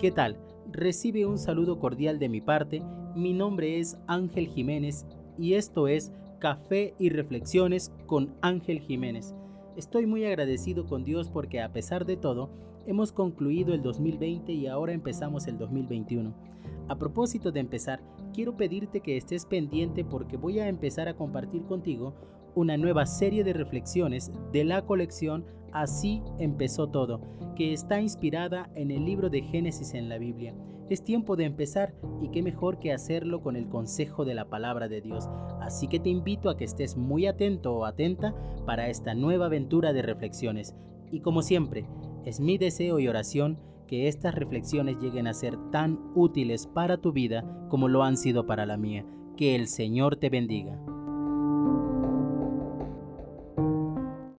¿Qué tal? Recibe un saludo cordial de mi parte. Mi nombre es Ángel Jiménez y esto es Café y Reflexiones con Ángel Jiménez. Estoy muy agradecido con Dios porque a pesar de todo, hemos concluido el 2020 y ahora empezamos el 2021. A propósito de empezar, quiero pedirte que estés pendiente porque voy a empezar a compartir contigo una nueva serie de reflexiones de la colección Así empezó todo, que está inspirada en el libro de Génesis en la Biblia. Es tiempo de empezar y qué mejor que hacerlo con el consejo de la palabra de Dios. Así que te invito a que estés muy atento o atenta para esta nueva aventura de reflexiones. Y como siempre, es mi deseo y oración que estas reflexiones lleguen a ser tan útiles para tu vida como lo han sido para la mía. Que el Señor te bendiga.